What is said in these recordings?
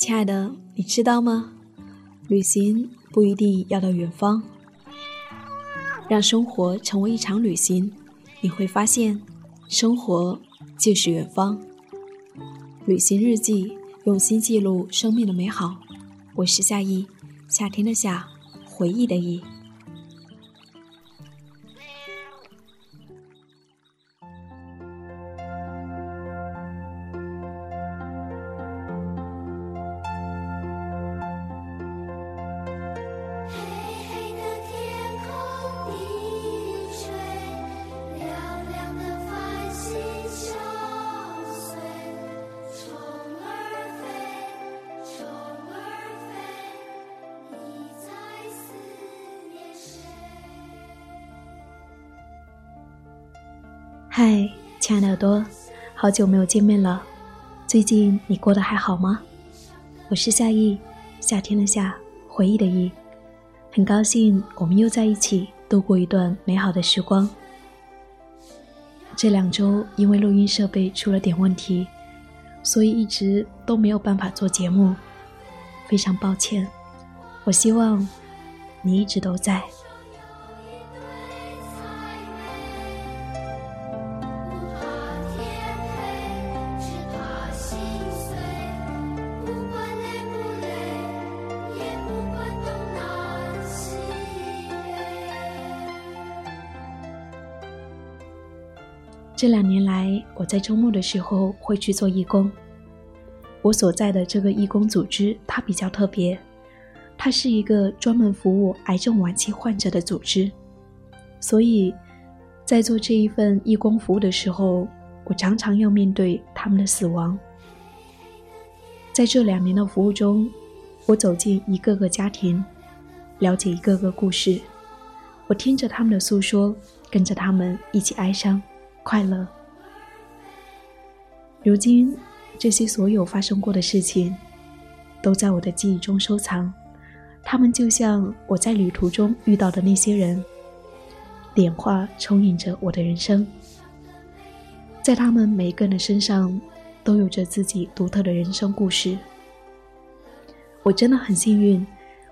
亲爱的，你知道吗？旅行不一定要到远方，让生活成为一场旅行，你会发现，生活就是远方。旅行日记，用心记录生命的美好。我是夏意，夏天的夏，回忆的忆。好久没有见面了，最近你过得还好吗？我是夏意，夏天的夏，回忆的忆，很高兴我们又在一起度过一段美好的时光。这两周因为录音设备出了点问题，所以一直都没有办法做节目，非常抱歉。我希望你一直都在。这两年来，我在周末的时候会去做义工。我所在的这个义工组织，它比较特别，它是一个专门服务癌症晚期患者的组织。所以，在做这一份义工服务的时候，我常常要面对他们的死亡。在这两年的服务中，我走进一个个家庭，了解一个个故事，我听着他们的诉说，跟着他们一起哀伤。快乐。如今，这些所有发生过的事情，都在我的记忆中收藏。他们就像我在旅途中遇到的那些人，点画充盈着我的人生。在他们每个人的身上，都有着自己独特的人生故事。我真的很幸运，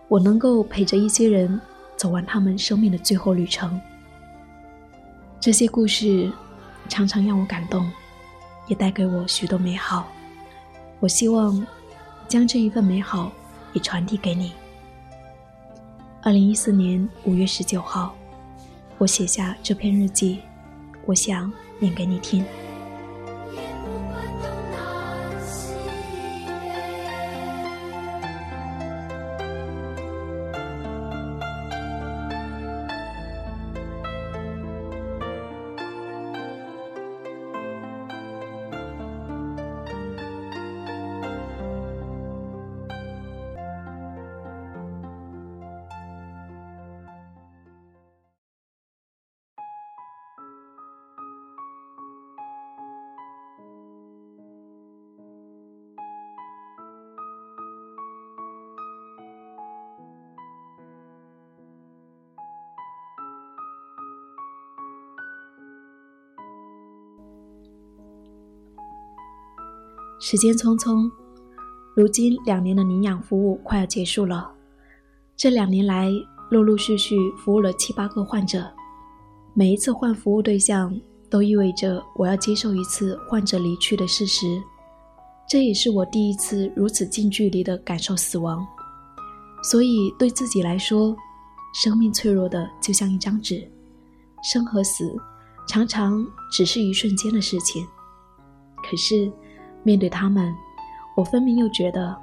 我能够陪着一些人走完他们生命的最后旅程。这些故事。常常让我感动，也带给我许多美好。我希望将这一份美好也传递给你。二零一四年五月十九号，我写下这篇日记，我想念给你听。时间匆匆，如今两年的领养服务快要结束了。这两年来，陆陆续续服务了七八个患者。每一次换服务对象，都意味着我要接受一次患者离去的事实。这也是我第一次如此近距离的感受死亡。所以，对自己来说，生命脆弱的就像一张纸，生和死常常只是一瞬间的事情。可是。面对他们，我分明又觉得，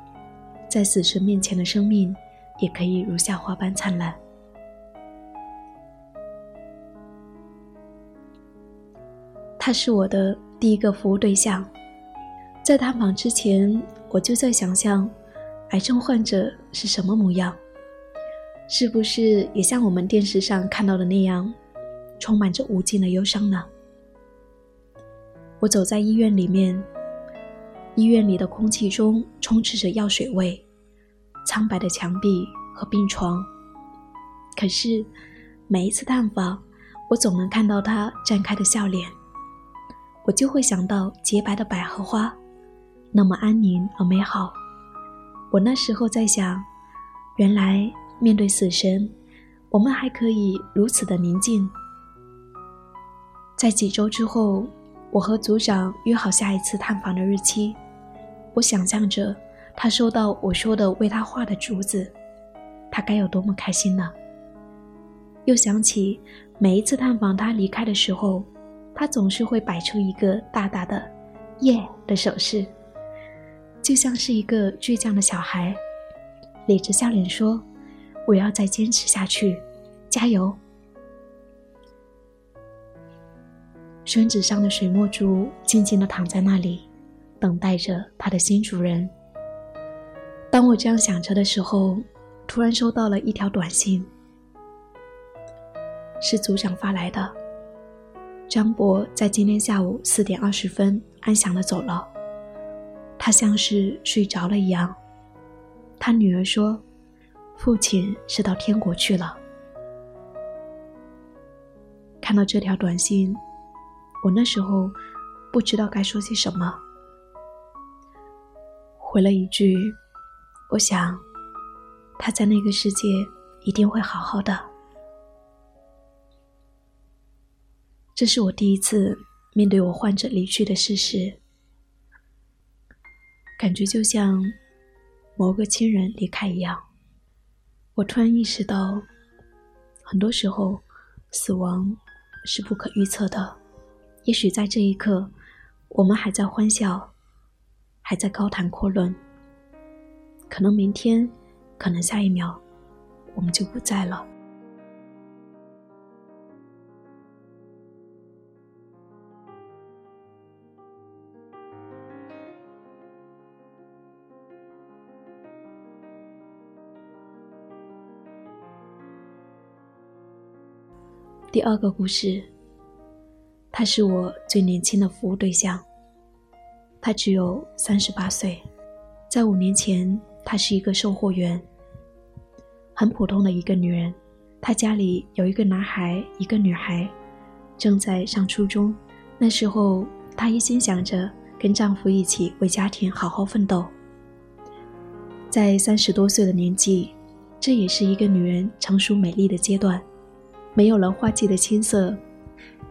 在死神面前的生命也可以如夏花般灿烂。他是我的第一个服务对象，在探访之前，我就在想象，癌症患者是什么模样，是不是也像我们电视上看到的那样，充满着无尽的忧伤呢？我走在医院里面。医院里的空气中充斥着药水味，苍白的墙壁和病床。可是，每一次探访，我总能看到他绽开的笑脸，我就会想到洁白的百合花，那么安宁而美好。我那时候在想，原来面对死神，我们还可以如此的宁静。在几周之后，我和组长约好下一次探访的日期。我想象着他收到我说的为他画的竹子，他该有多么开心呢？又想起每一次探访他离开的时候，他总是会摆出一个大大的“耶”的手势，就像是一个倔强的小孩，咧着笑脸说：“我要再坚持下去，加油。”宣纸上的水墨竹静静地躺在那里，等待着它的新主人。当我这样想着的时候，突然收到了一条短信，是组长发来的。张博在今天下午四点二十分安详的走了，他像是睡着了一样。他女儿说：“父亲是到天国去了。”看到这条短信。我那时候不知道该说些什么，回了一句：“我想他在那个世界一定会好好的。”这是我第一次面对我患者离去的事实，感觉就像某个亲人离开一样。我突然意识到，很多时候死亡是不可预测的。也许在这一刻，我们还在欢笑，还在高谈阔论。可能明天，可能下一秒，我们就不在了。第二个故事。他是我最年轻的服务对象，他只有三十八岁，在五年前，她是一个售货员，很普通的一个女人。她家里有一个男孩，一个女孩，正在上初中。那时候，她一心想着跟丈夫一起为家庭好好奋斗。在三十多岁的年纪，这也是一个女人成熟美丽的阶段，没有了花季的青涩。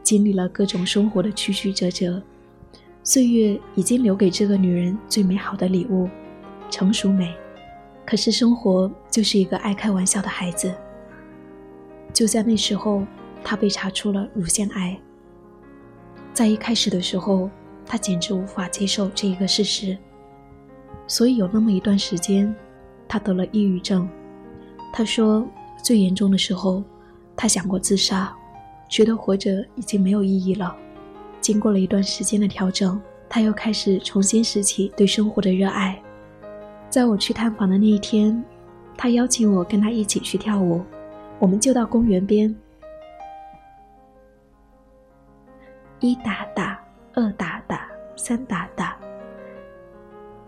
经历了各种生活的曲曲折折，岁月已经留给这个女人最美好的礼物——成熟美。可是生活就是一个爱开玩笑的孩子。就在那时候，她被查出了乳腺癌。在一开始的时候，她简直无法接受这一个事实，所以有那么一段时间，她得了抑郁症。她说，最严重的时候，她想过自杀。觉得活着已经没有意义了。经过了一段时间的调整，他又开始重新拾起对生活的热爱。在我去探访的那一天，他邀请我跟他一起去跳舞。我们就到公园边，一打打，二打打，三打打。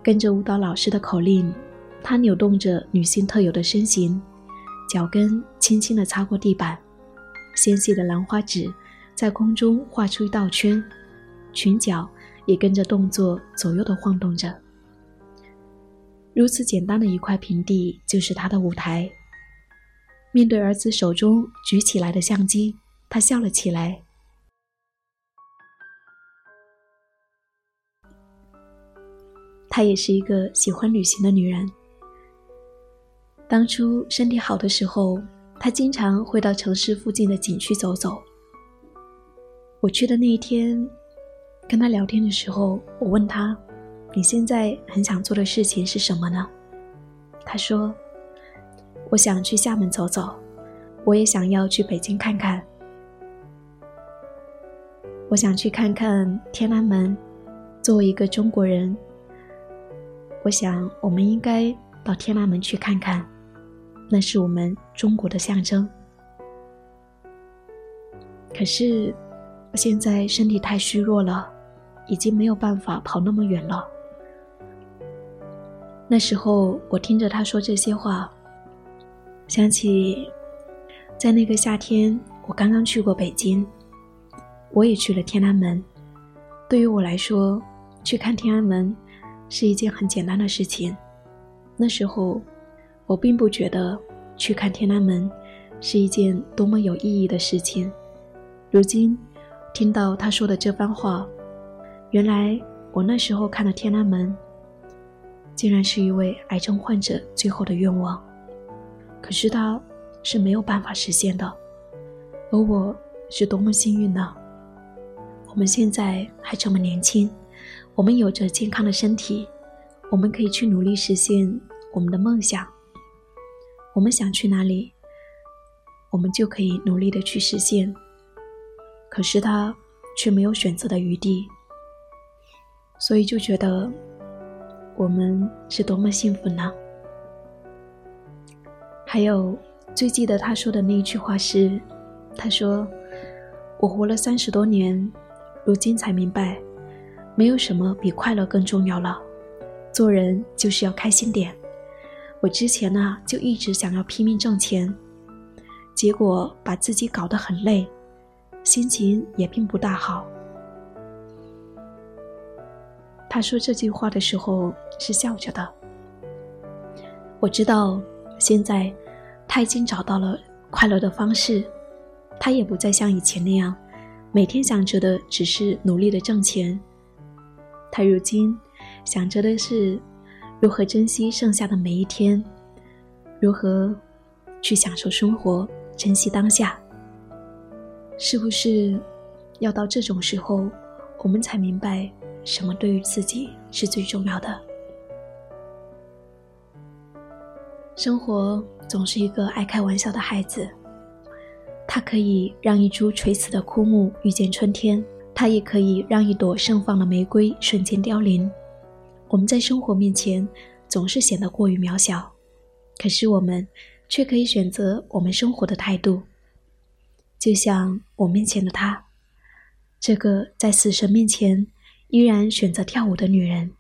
跟着舞蹈老师的口令，他扭动着女性特有的身形，脚跟轻轻地擦过地板。纤细的兰花指在空中画出一道圈，裙角也跟着动作左右的晃动着。如此简单的一块平地就是他的舞台。面对儿子手中举起来的相机，他笑了起来。她也是一个喜欢旅行的女人。当初身体好的时候。他经常会到城市附近的景区走走。我去的那一天，跟他聊天的时候，我问他：“你现在很想做的事情是什么呢？”他说：“我想去厦门走走，我也想要去北京看看。我想去看看天安门。作为一个中国人，我想我们应该到天安门去看看。”那是我们中国的象征。可是，我现在身体太虚弱了，已经没有办法跑那么远了。那时候，我听着他说这些话，想起在那个夏天，我刚刚去过北京，我也去了天安门。对于我来说，去看天安门是一件很简单的事情。那时候，我并不觉得去看天安门是一件多么有意义的事情。如今，听到他说的这番话，原来我那时候看的天安门，竟然是一位癌症患者最后的愿望。可是他是没有办法实现的，而我是多么幸运呢？我们现在还这么年轻，我们有着健康的身体，我们可以去努力实现我们的梦想。我们想去哪里，我们就可以努力的去实现。可是他却没有选择的余地，所以就觉得我们是多么幸福呢？还有最记得他说的那一句话是：“他说我活了三十多年，如今才明白，没有什么比快乐更重要了。做人就是要开心点。我之前呢就一直想要拼命挣钱，结果把自己搞得很累。”心情也并不大好。他说这句话的时候是笑着的。我知道，现在他已经找到了快乐的方式，他也不再像以前那样，每天想着的只是努力的挣钱。他如今想着的是如何珍惜剩下的每一天，如何去享受生活，珍惜当下。是不是要到这种时候，我们才明白什么对于自己是最重要的？生活总是一个爱开玩笑的孩子，它可以让一株垂死的枯木遇见春天，它也可以让一朵盛放的玫瑰瞬间凋零。我们在生活面前总是显得过于渺小，可是我们却可以选择我们生活的态度。就像我面前的她，这个在死神面前依然选择跳舞的女人。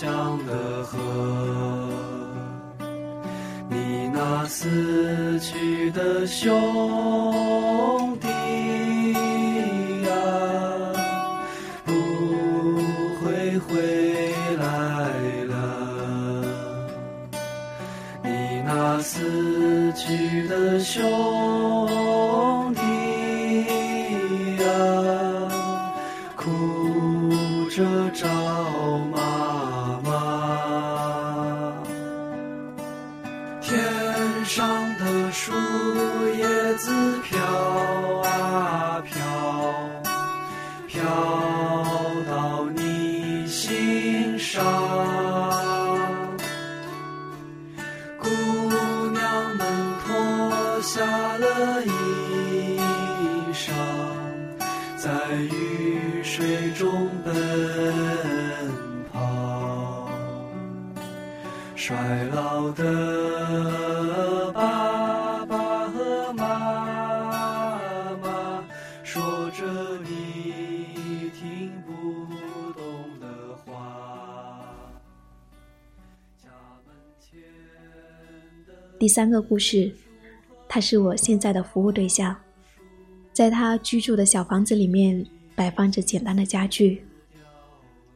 乡的河，你那死去的兄弟呀，不会回来了。你那死去的兄。水中奔跑衰老的爸爸和妈妈，说着你听不懂的话。家门前的第三个故事，他是我现在的服务对象，在他居住的小房子里面。摆放着简单的家具。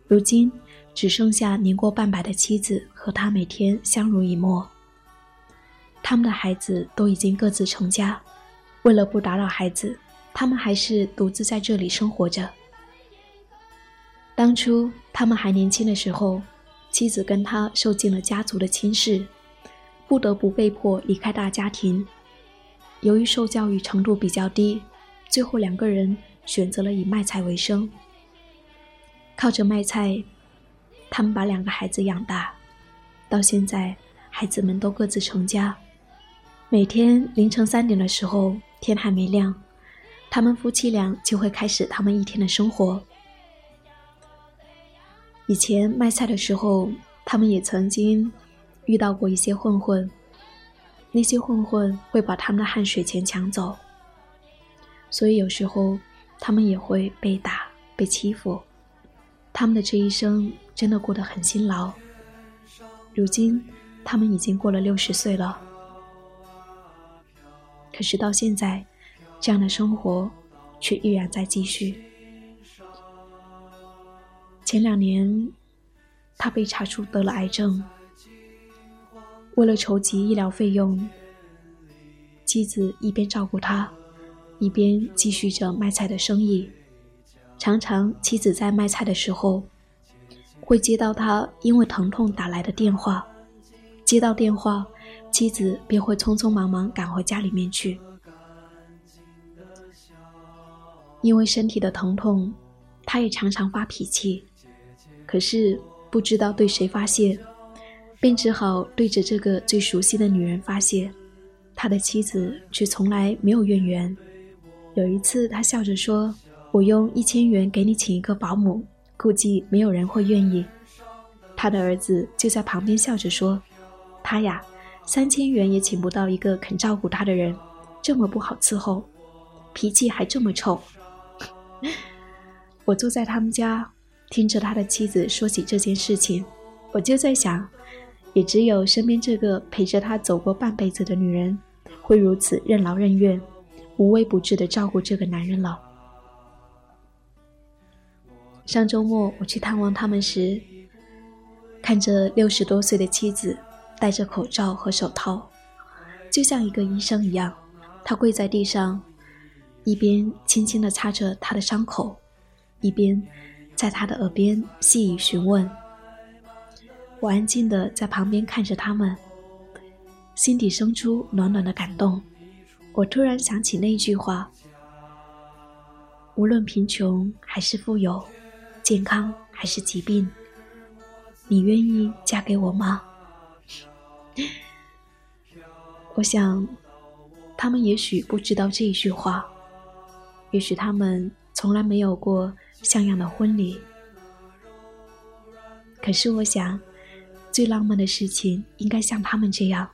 如今只剩下年过半百的妻子和他每天相濡以沫。他们的孩子都已经各自成家，为了不打扰孩子，他们还是独自在这里生活着。当初他们还年轻的时候，妻子跟他受尽了家族的轻视。不得不被迫离开大家庭。由于受教育程度比较低，最后两个人选择了以卖菜为生。靠着卖菜，他们把两个孩子养大，到现在，孩子们都各自成家。每天凌晨三点的时候，天还没亮，他们夫妻俩就会开始他们一天的生活。以前卖菜的时候，他们也曾经遇到过一些混混，那些混混会把他们的汗水钱抢走，所以有时候他们也会被打、被欺负。他们的这一生真的过得很辛劳。如今，他们已经过了六十岁了，可是到现在，这样的生活却依然在继续。前两年，他被查出得了癌症，为了筹集医疗费用，妻子一边照顾他，一边继续着卖菜的生意。常常，妻子在卖菜的时候，会接到他因为疼痛打来的电话。接到电话，妻子便会匆匆忙忙赶回家里面去。因为身体的疼痛，他也常常发脾气，可是不知道对谁发泄，便只好对着这个最熟悉的女人发泄。他的妻子却从来没有怨言。有一次，他笑着说。我用一千元给你请一个保姆，估计没有人会愿意。他的儿子就在旁边笑着说：“他呀，三千元也请不到一个肯照顾他的人，这么不好伺候，脾气还这么臭。” 我坐在他们家，听着他的妻子说起这件事情，我就在想，也只有身边这个陪着他走过半辈子的女人，会如此任劳任怨、无微不至的照顾这个男人了。上周末我去探望他们时，看着六十多岁的妻子戴着口罩和手套，就像一个医生一样。他跪在地上，一边轻轻地擦着他的伤口，一边在他的耳边细语询问。我安静地在旁边看着他们，心底生出暖暖的感动。我突然想起那句话：无论贫穷还是富有。健康还是疾病？你愿意嫁给我吗？我想，他们也许不知道这一句话，也许他们从来没有过像样的婚礼。可是，我想，最浪漫的事情应该像他们这样，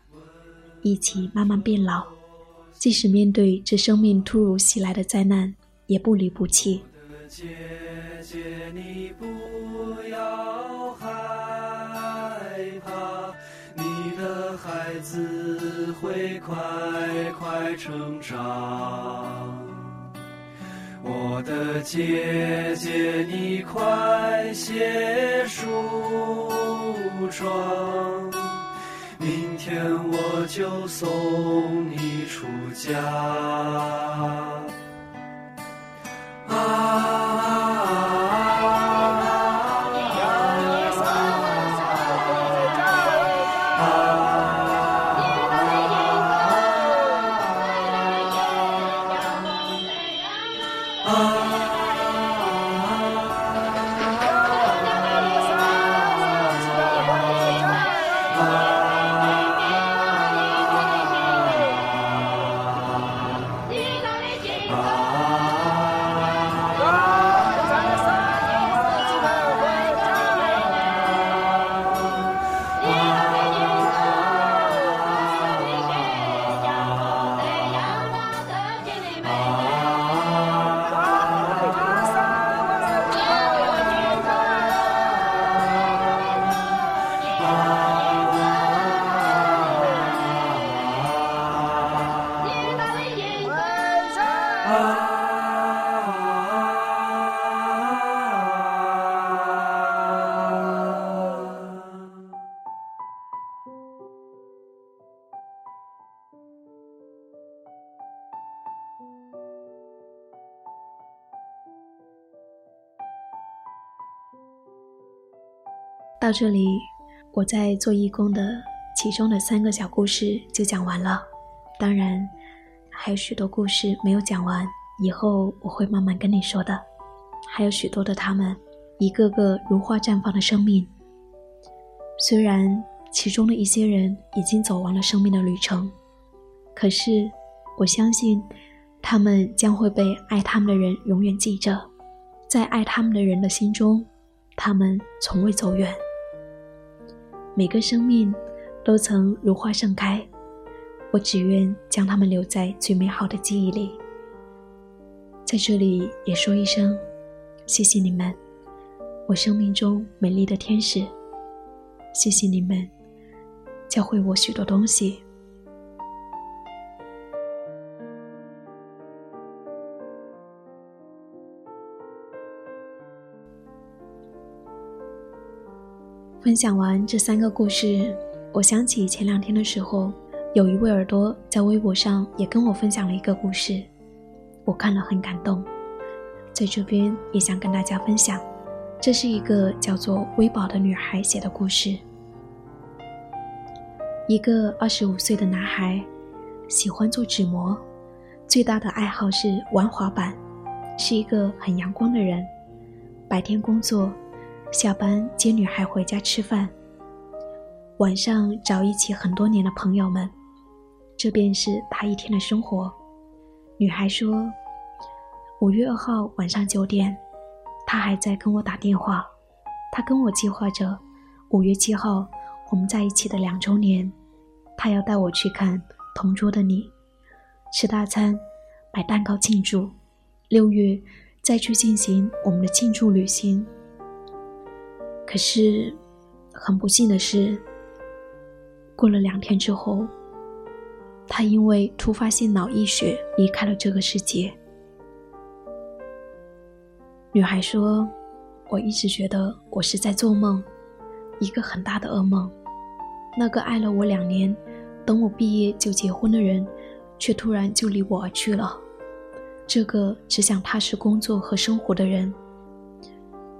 一起慢慢变老，即使面对这生命突如其来的灾难，也不离不弃。姐姐，你不要害怕，你的孩子会快快成长。我的姐姐，你快些梳妆，明天我就送你出家。啊。到这里，我在做义工的其中的三个小故事就讲完了。当然，还有许多故事没有讲完，以后我会慢慢跟你说的。还有许多的他们，一个个如花绽放的生命。虽然其中的一些人已经走完了生命的旅程，可是我相信，他们将会被爱他们的人永远记着，在爱他们的人的心中，他们从未走远。每个生命都曾如花盛开，我只愿将它们留在最美好的记忆里。在这里也说一声，谢谢你们，我生命中美丽的天使。谢谢你们，教会我许多东西。分享完这三个故事，我想起前两天的时候，有一位耳朵在微博上也跟我分享了一个故事，我看了很感动，在这边也想跟大家分享。这是一个叫做微宝的女孩写的故事。一个二十五岁的男孩，喜欢做纸模，最大的爱好是玩滑板，是一个很阳光的人，白天工作。下班接女孩回家吃饭，晚上找一起很多年的朋友们，这便是他一天的生活。女孩说：“五月二号晚上九点，他还在跟我打电话，他跟我计划着五月七号我们在一起的两周年，他要带我去看《同桌的你》，吃大餐，买蛋糕庆祝，六月再去进行我们的庆祝旅行。”可是，很不幸的是，过了两天之后，他因为突发性脑溢血离开了这个世界。女孩说：“我一直觉得我是在做梦，一个很大的噩梦。那个爱了我两年，等我毕业就结婚的人，却突然就离我而去了。这个只想踏实工作和生活的人。”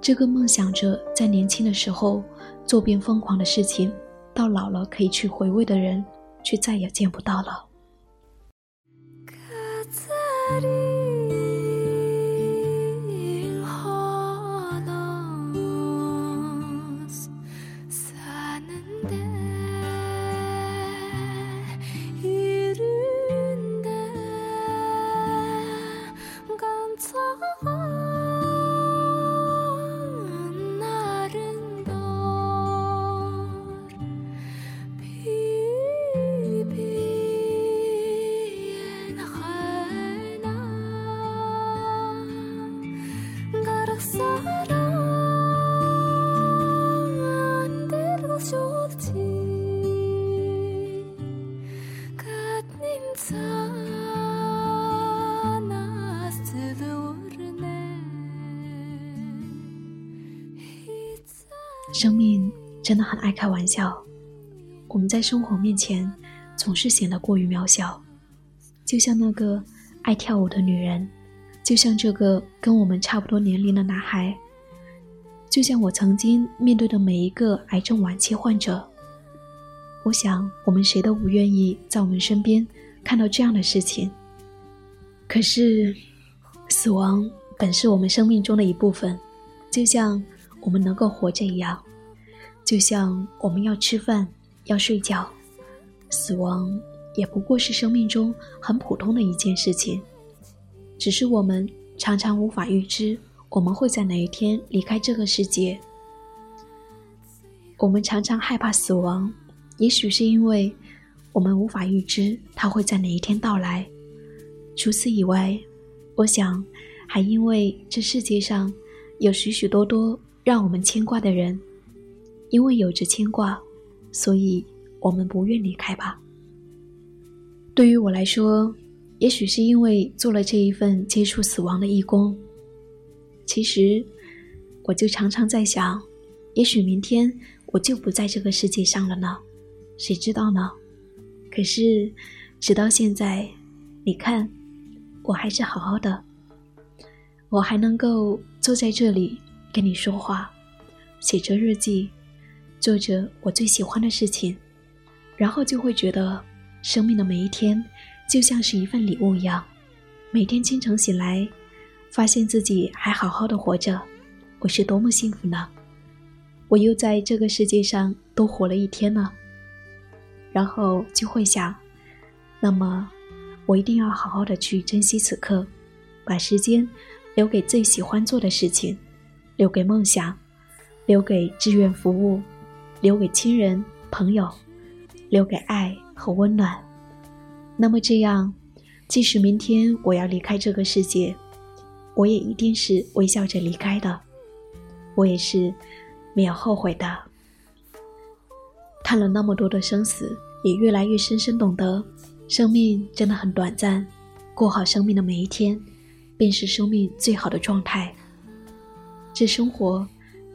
这个梦想着在年轻的时候做遍疯狂的事情，到老了可以去回味的人，却再也见不到了。生命真的很爱开玩笑，我们在生活面前总是显得过于渺小，就像那个爱跳舞的女人，就像这个跟我们差不多年龄的男孩，就像我曾经面对的每一个癌症晚期患者。我想，我们谁都不愿意在我们身边看到这样的事情。可是，死亡本是我们生命中的一部分，就像我们能够活着一样。就像我们要吃饭、要睡觉，死亡也不过是生命中很普通的一件事情，只是我们常常无法预知我们会在哪一天离开这个世界。我们常常害怕死亡，也许是因为我们无法预知它会在哪一天到来。除此以外，我想还因为这世界上有许许多多让我们牵挂的人。因为有着牵挂，所以我们不愿离开吧。对于我来说，也许是因为做了这一份接触死亡的义工。其实，我就常常在想，也许明天我就不在这个世界上了呢？谁知道呢？可是，直到现在，你看，我还是好好的，我还能够坐在这里跟你说话，写着日记。做着我最喜欢的事情，然后就会觉得生命的每一天就像是一份礼物一样，每天清晨醒来，发现自己还好好的活着，我是多么幸福呢？我又在这个世界上多活了一天呢。然后就会想，那么我一定要好好的去珍惜此刻，把时间留给最喜欢做的事情，留给梦想，留给志愿服务，留给亲人朋友，留给爱和温暖。那么这样，即使明天我要离开这个世界，我也一定是微笑着离开的，我也是没有后悔的。看了那么多的生死，也越来越深深懂得，生命真的很短暂，过好生命的每一天，便是生命最好的状态。这生活，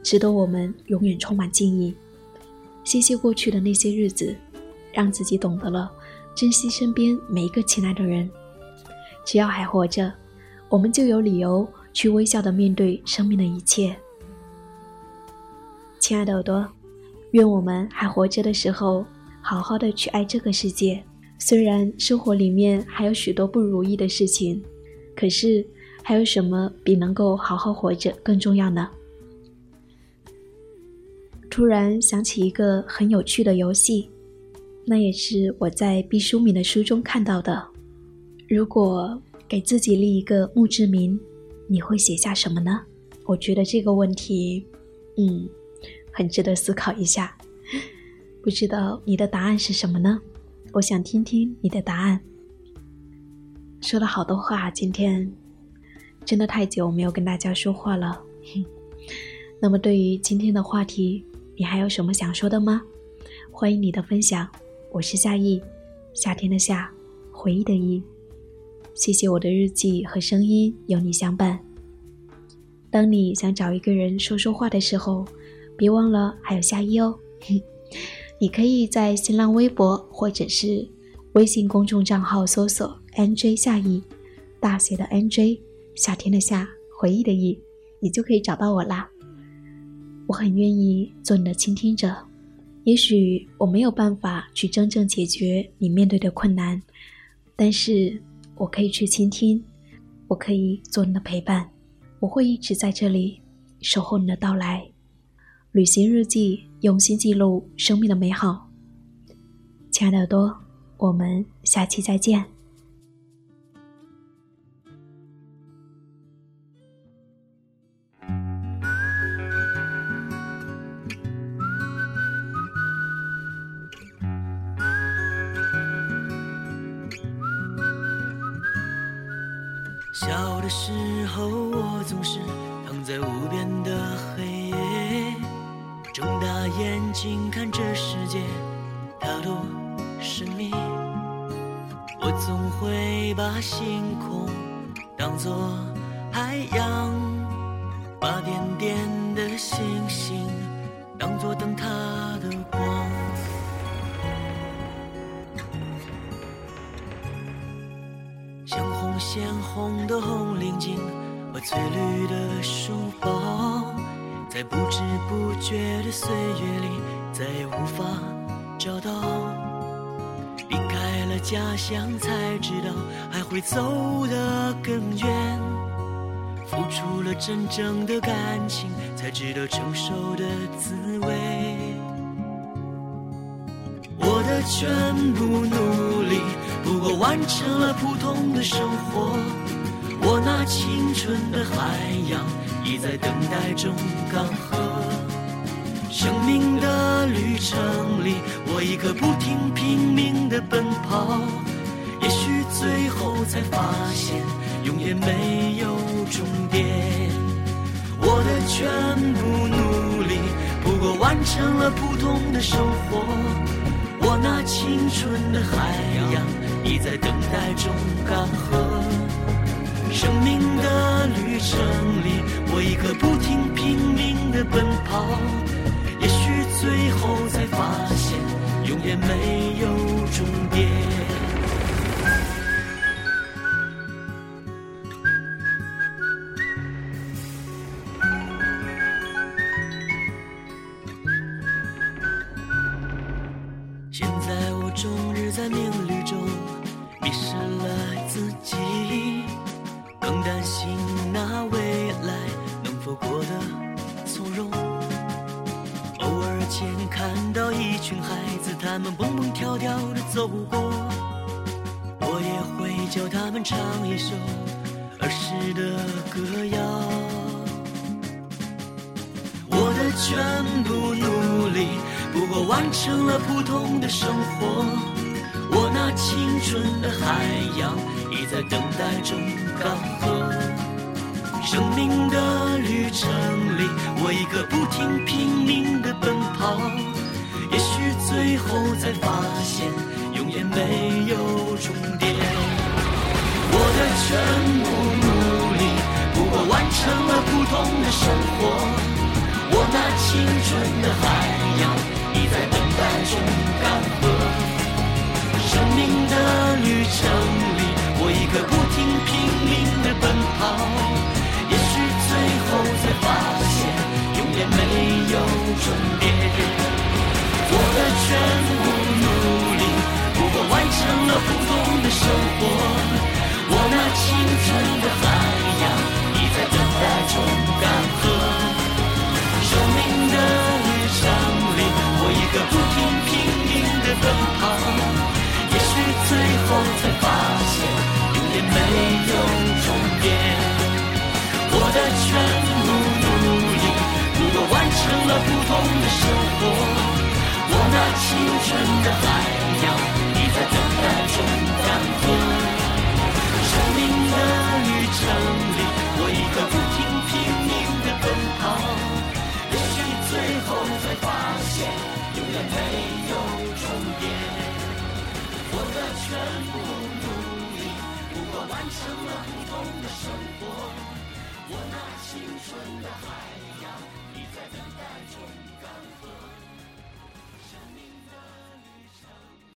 值得我们永远充满敬意。谢谢过去的那些日子，让自己懂得了珍惜身边每一个亲爱的人。只要还活着，我们就有理由去微笑的面对生命的一切。亲爱的耳朵。愿我们还活着的时候，好好的去爱这个世界。虽然生活里面还有许多不如意的事情，可是还有什么比能够好好活着更重要呢？突然想起一个很有趣的游戏，那也是我在毕淑敏的书中看到的。如果给自己立一个墓志铭，你会写下什么呢？我觉得这个问题，嗯。很值得思考一下，不知道你的答案是什么呢？我想听听你的答案。说了好多话，今天真的太久没有跟大家说话了。那么对于今天的话题，你还有什么想说的吗？欢迎你的分享。我是夏意，夏天的夏，回忆的忆。谢谢我的日记和声音有你相伴。当你想找一个人说说话的时候。别忘了还有夏衣哦，你可以在新浪微博或者是微信公众账号搜索 “nj 夏意”，大写的 “nj”，夏天的夏，回忆的忆，你就可以找到我啦。我很愿意做你的倾听者，也许我没有办法去真正解决你面对的困难，但是我可以去倾听，我可以做你的陪伴，我会一直在这里守候你的到来。旅行日记，用心记录生命的美好。亲爱的耳朵，我们下期再见。的时候，我总是躺在无边的黑夜。睁大眼睛看这世界，它多神秘。我总会把星空当作海洋，把点点的星星当作灯塔的光。鲜红线红的红领巾和翠绿的书包。在不知不觉的岁月里，再也无法找到。离开了家乡，才知道还会走得更远。付出了真正的感情，才知道承受的滋味。我的全部努力，不过完成了普通的生活。我那青春的海洋。已在等待中干涸。生命的旅程里，我一刻不停拼命的奔跑，也许最后才发现，永远没有终点。我的全部努力，不过完成了普通的生活。我那青春的海洋，已在等待中干涸。生命的旅程里。我一刻不停拼命的奔跑，也许最后才发现，永远没有终点。蹦跳跳地走过，我也会教他们唱一首儿时的歌谣。我的全部努力，不过完成了普通的生活。我那青春的海洋，已在等待中干涸。生命的旅程里，我一个不停拼命的奔跑，最后才发现，永远没有终点。我的全部努力，不过完成了普通的生活。我那青春的海洋，已在等待中干涸。生命的旅程里，我一个不停拼命的奔跑。也许最后才发现，永远没有终点。我的全部努力，不过完成了普通的生活。我那青春的海洋，已在等待中干涸。生命的旅程里，我一个不停拼命的奔跑。也许最后才发现，永远没有终点。我的全部努力，不过完。成了普通的生活，那青春的海洋，你在等待中干涸，生命的旅程里，我一个不停拼命的奔跑，也许最后才发现，永远没有终点。我的全部努力，不过完成了不同的生活。我那青春的海洋，你在等待中干涸。